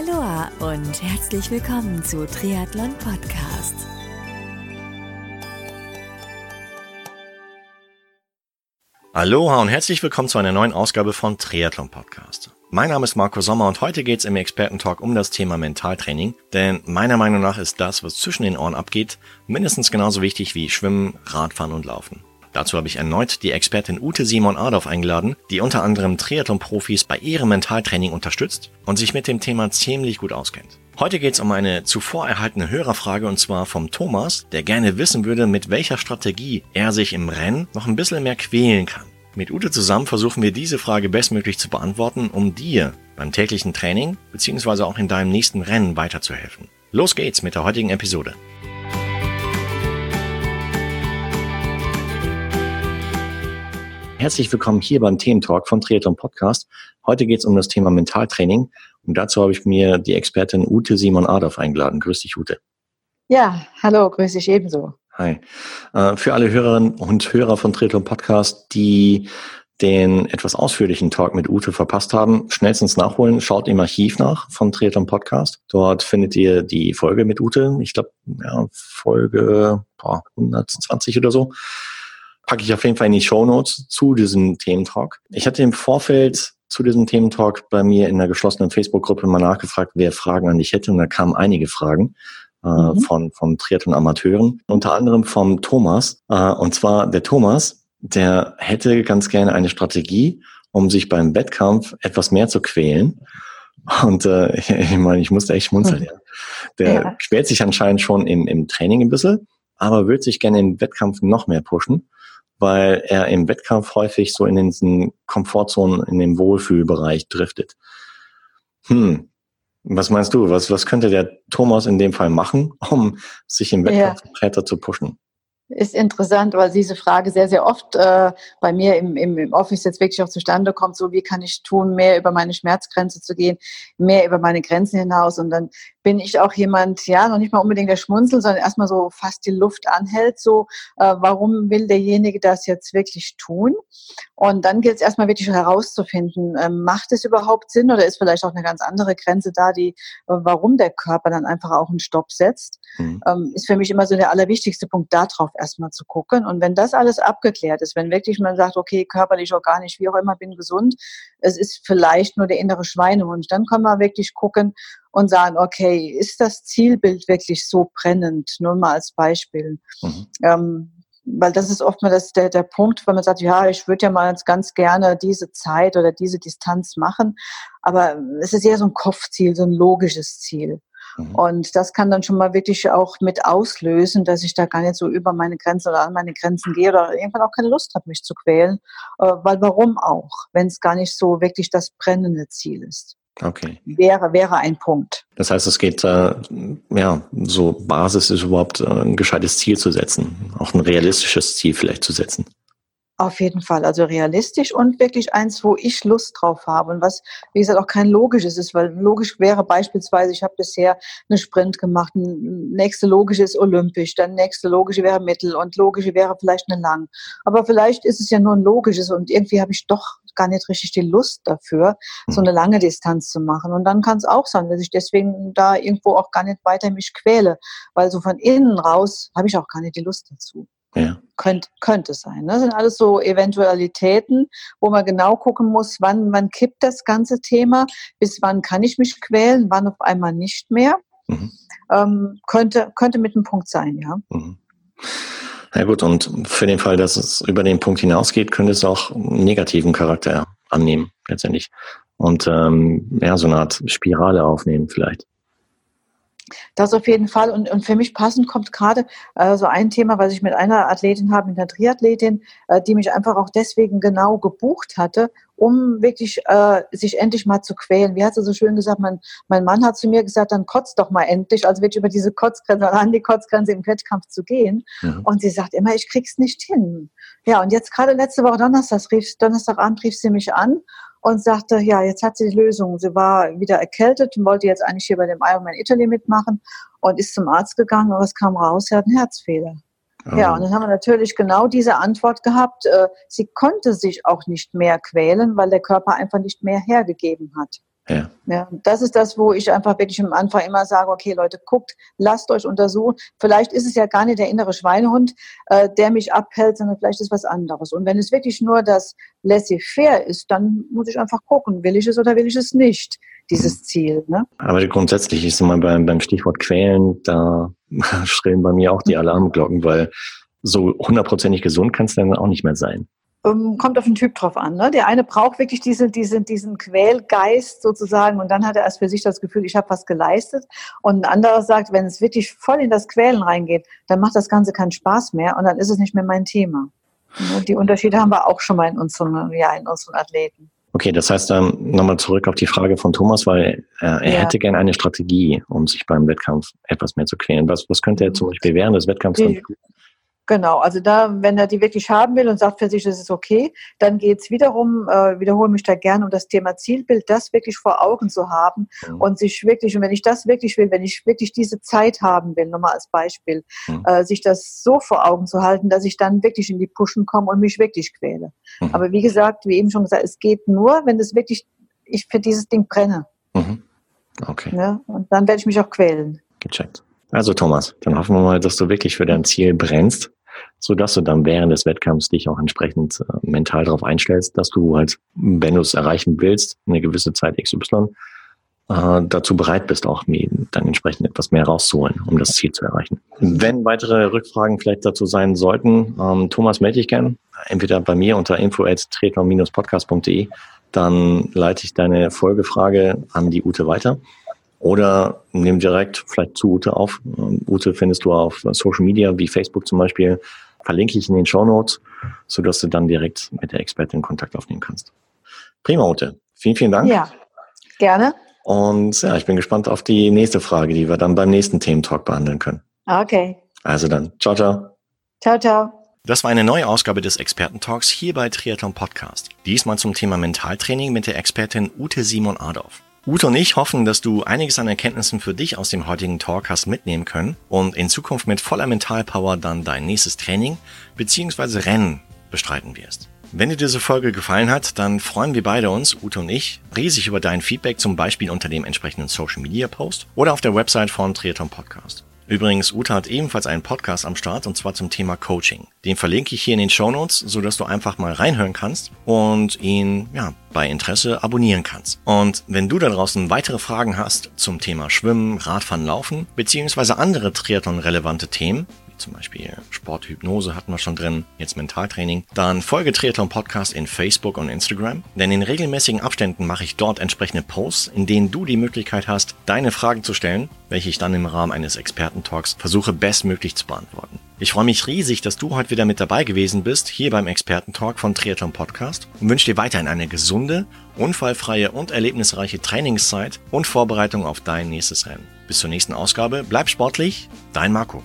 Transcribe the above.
Aloha und herzlich willkommen zu Triathlon Podcast. Aloha und herzlich willkommen zu einer neuen Ausgabe von Triathlon Podcast. Mein Name ist Marco Sommer und heute geht es im Expertentalk um das Thema Mentaltraining, denn meiner Meinung nach ist das, was zwischen den Ohren abgeht, mindestens genauso wichtig wie Schwimmen, Radfahren und Laufen. Dazu habe ich erneut die Expertin Ute Simon Adolf eingeladen, die unter anderem Triathlon-Profis bei ihrem Mentaltraining unterstützt und sich mit dem Thema ziemlich gut auskennt. Heute geht es um eine zuvor erhaltene Hörerfrage und zwar vom Thomas, der gerne wissen würde, mit welcher Strategie er sich im Rennen noch ein bisschen mehr quälen kann. Mit Ute zusammen versuchen wir diese Frage bestmöglich zu beantworten, um dir beim täglichen Training bzw. auch in deinem nächsten Rennen weiterzuhelfen. Los geht's mit der heutigen Episode. Herzlich willkommen hier beim Thementalk von Triathlon Podcast. Heute geht es um das Thema Mentaltraining und dazu habe ich mir die Expertin Ute Simon Adolf eingeladen. Grüß dich, Ute. Ja, hallo, grüß dich ebenso. Hi. Äh, für alle Hörerinnen und Hörer von Triathlon Podcast, die den etwas ausführlichen Talk mit Ute verpasst haben, schnellstens nachholen. Schaut im Archiv nach von Triathlon Podcast. Dort findet ihr die Folge mit Ute. Ich glaube, ja, Folge boah, 120 oder so packe ich auf jeden Fall in die Show Notes zu diesem Thementalk. Ich hatte im Vorfeld zu diesem Thementalk bei mir in der geschlossenen Facebook-Gruppe mal nachgefragt, wer Fragen an dich hätte. Und da kamen einige Fragen äh, mhm. von, von Triathlon-Amateuren, unter anderem vom Thomas. Äh, und zwar der Thomas, der hätte ganz gerne eine Strategie, um sich beim Wettkampf etwas mehr zu quälen. Und äh, ich meine, ich musste echt schmunzeln. Mhm. Ja. Der ja. quält sich anscheinend schon im, im Training ein bisschen, aber würde sich gerne im Wettkampf noch mehr pushen weil er im Wettkampf häufig so in diesen Komfortzonen, in dem Wohlfühlbereich driftet. Hm, was meinst du? Was, was könnte der Thomas in dem Fall machen, um sich im Wettkampf ja. breiter zu pushen? ist interessant, weil diese Frage sehr, sehr oft äh, bei mir im, im, im Office jetzt wirklich auch zustande kommt, so wie kann ich tun, mehr über meine Schmerzgrenze zu gehen, mehr über meine Grenzen hinaus. Und dann bin ich auch jemand, ja, noch nicht mal unbedingt der Schmunzel, sondern erstmal so fast die Luft anhält, so, äh, warum will derjenige das jetzt wirklich tun? Und dann gilt es erstmal wirklich herauszufinden, äh, macht es überhaupt Sinn oder ist vielleicht auch eine ganz andere Grenze da, die, äh, warum der Körper dann einfach auch einen Stopp setzt? Mhm. Ähm, ist für mich immer so der allerwichtigste Punkt, darauf erstmal zu gucken. Und wenn das alles abgeklärt ist, wenn wirklich man sagt, okay, körperlich, organisch, wie auch immer, bin gesund, es ist vielleicht nur der innere Schweinehund, dann kann man wirklich gucken, und sagen, okay, ist das Zielbild wirklich so brennend? Nur mal als Beispiel. Mhm. Ähm, weil das ist oft mal das, der, der Punkt, wenn man sagt, ja, ich würde ja mal ganz gerne diese Zeit oder diese Distanz machen, aber es ist eher so ein Kopfziel, so ein logisches Ziel. Mhm. Und das kann dann schon mal wirklich auch mit auslösen, dass ich da gar nicht so über meine Grenzen oder an meine Grenzen gehe oder irgendwann auch keine Lust habe, mich zu quälen. Äh, weil warum auch, wenn es gar nicht so wirklich das brennende Ziel ist. Okay. Wäre, wäre ein Punkt. Das heißt, es geht, äh, ja, so Basis ist überhaupt äh, ein gescheites Ziel zu setzen, auch ein realistisches Ziel vielleicht zu setzen. Auf jeden Fall, also realistisch und wirklich eins, wo ich Lust drauf habe und was, wie gesagt, auch kein logisches ist, weil logisch wäre beispielsweise, ich habe bisher eine Sprint gemacht, nächste logische ist olympisch, dann nächste logische wäre mittel und logische wäre vielleicht eine lang. Aber vielleicht ist es ja nur ein logisches und irgendwie habe ich doch gar nicht richtig die Lust dafür, so hm. eine lange Distanz zu machen. Und dann kann es auch sein, dass ich deswegen da irgendwo auch gar nicht weiter mich quäle, weil so von innen raus habe ich auch gar nicht die Lust dazu. Ja. Könnt, könnte sein. Ne? Das sind alles so Eventualitäten, wo man genau gucken muss, wann, wann kippt das ganze Thema, bis wann kann ich mich quälen, wann auf einmal nicht mehr. Mhm. Ähm, könnte, könnte mit einem Punkt sein, ja. Mhm. Ja gut, und für den Fall, dass es über den Punkt hinausgeht, könnte es auch einen negativen Charakter annehmen, letztendlich. Und ähm, ja, so eine Art Spirale aufnehmen vielleicht. Das auf jeden Fall. Und, und für mich passend kommt gerade äh, so ein Thema, was ich mit einer Athletin habe, mit einer Triathletin, äh, die mich einfach auch deswegen genau gebucht hatte, um wirklich äh, sich endlich mal zu quälen. Wie hat sie so schön gesagt, mein, mein Mann hat zu mir gesagt, dann kotzt doch mal endlich, also wirklich über diese Kotzgrenze, an die Kotzgrenze im Wettkampf zu gehen. Mhm. Und sie sagt immer, ich krieg's nicht hin. Ja, und jetzt gerade letzte Woche Donnerstag rief, Donnerstagabend rief sie mich an und sagte, ja, jetzt hat sie die Lösung. Sie war wieder erkältet und wollte jetzt eigentlich hier bei dem Ironman Italy mitmachen und ist zum Arzt gegangen und was kam raus? Sie hat einen Herzfehler. Ja, und dann haben wir natürlich genau diese Antwort gehabt. Äh, sie konnte sich auch nicht mehr quälen, weil der Körper einfach nicht mehr hergegeben hat. Ja. ja. Das ist das, wo ich einfach wirklich am Anfang immer sage, okay Leute, guckt, lasst euch untersuchen. Vielleicht ist es ja gar nicht der innere Schweinehund, äh, der mich abhält, sondern vielleicht ist was anderes. Und wenn es wirklich nur das laissez-faire ist, dann muss ich einfach gucken, will ich es oder will ich es nicht, dieses Ziel. Ne? Aber grundsätzlich ist immer beim, beim Stichwort Quälen, da schrillen bei mir auch die Alarmglocken, weil so hundertprozentig gesund kann es dann auch nicht mehr sein. Ähm, kommt auf den Typ drauf an. Ne? Der eine braucht wirklich diese, diese, diesen Quälgeist sozusagen und dann hat er erst für sich das Gefühl, ich habe was geleistet. Und ein anderer sagt, wenn es wirklich voll in das Quälen reingeht, dann macht das Ganze keinen Spaß mehr und dann ist es nicht mehr mein Thema. Die Unterschiede haben wir auch schon mal in unseren, ja, in unseren Athleten. Okay, das heißt dann ähm, nochmal zurück auf die Frage von Thomas, weil äh, er ja. hätte gerne eine Strategie, um sich beim Wettkampf etwas mehr zu quälen. Was, was könnte er zum Beispiel während des Wettkampfs die, dann tun? Genau, also da, wenn er die wirklich haben will und sagt für sich, das ist okay, dann geht es wiederum, äh, wiederhole mich da gerne, um das Thema Zielbild, das wirklich vor Augen zu haben mhm. und sich wirklich, und wenn ich das wirklich will, wenn ich wirklich diese Zeit haben will, nochmal als Beispiel, mhm. äh, sich das so vor Augen zu halten, dass ich dann wirklich in die Pushen komme und mich wirklich quäle. Mhm. Aber wie gesagt, wie eben schon gesagt, es geht nur, wenn es wirklich, ich für dieses Ding brenne. Mhm. Okay. Ja, und dann werde ich mich auch quälen. Gecheckt. Also Thomas, dann hoffen wir mal, dass du wirklich für dein Ziel brennst so dass du dann während des Wettkampfs dich auch entsprechend äh, mental darauf einstellst, dass du halt, wenn du es erreichen willst, eine gewisse Zeit XY, äh, dazu bereit bist, auch dann entsprechend etwas mehr rauszuholen, um das Ziel zu erreichen. Wenn weitere Rückfragen vielleicht dazu sein sollten, ähm, Thomas melde ich gern, entweder bei mir unter info@tretner-podcast.de, dann leite ich deine Folgefrage an die Ute weiter. Oder nimm direkt vielleicht zu Ute auf. Ute findest du auf Social Media wie Facebook zum Beispiel. Verlinke ich in den Show Notes, sodass du dann direkt mit der Expertin Kontakt aufnehmen kannst. Prima, Ute. Vielen, vielen Dank. Ja, gerne. Und ja, ich bin gespannt auf die nächste Frage, die wir dann beim nächsten Thementalk behandeln können. Okay. Also dann, ciao, ciao. Ciao, ciao. Das war eine neue Ausgabe des Expertentalks hier bei Triathlon Podcast. Diesmal zum Thema Mentaltraining mit der Expertin Ute Simon Adolf. Ute und ich hoffen, dass du einiges an Erkenntnissen für dich aus dem heutigen Talk hast mitnehmen können und in Zukunft mit voller Mentalpower dann dein nächstes Training bzw. Rennen bestreiten wirst. Wenn dir diese Folge gefallen hat, dann freuen wir beide uns, Ute und ich, riesig über dein Feedback zum Beispiel unter dem entsprechenden Social Media Post oder auf der Website von Triathlon Podcast. Übrigens, Uta hat ebenfalls einen Podcast am Start und zwar zum Thema Coaching. Den verlinke ich hier in den Show Notes, sodass du einfach mal reinhören kannst und ihn ja, bei Interesse abonnieren kannst. Und wenn du da draußen weitere Fragen hast zum Thema Schwimmen, Radfahren, Laufen beziehungsweise andere Triathlon-relevante Themen, zum Beispiel Sporthypnose hatten wir schon drin, jetzt Mentaltraining, dann folge Triathlon Podcast in Facebook und Instagram, denn in regelmäßigen Abständen mache ich dort entsprechende Posts, in denen du die Möglichkeit hast, deine Fragen zu stellen, welche ich dann im Rahmen eines Expertentalks versuche bestmöglich zu beantworten. Ich freue mich riesig, dass du heute wieder mit dabei gewesen bist, hier beim Expertentalk von Triathlon Podcast und wünsche dir weiterhin eine gesunde, unfallfreie und erlebnisreiche Trainingszeit und Vorbereitung auf dein nächstes Rennen. Bis zur nächsten Ausgabe, bleib sportlich, dein Marco.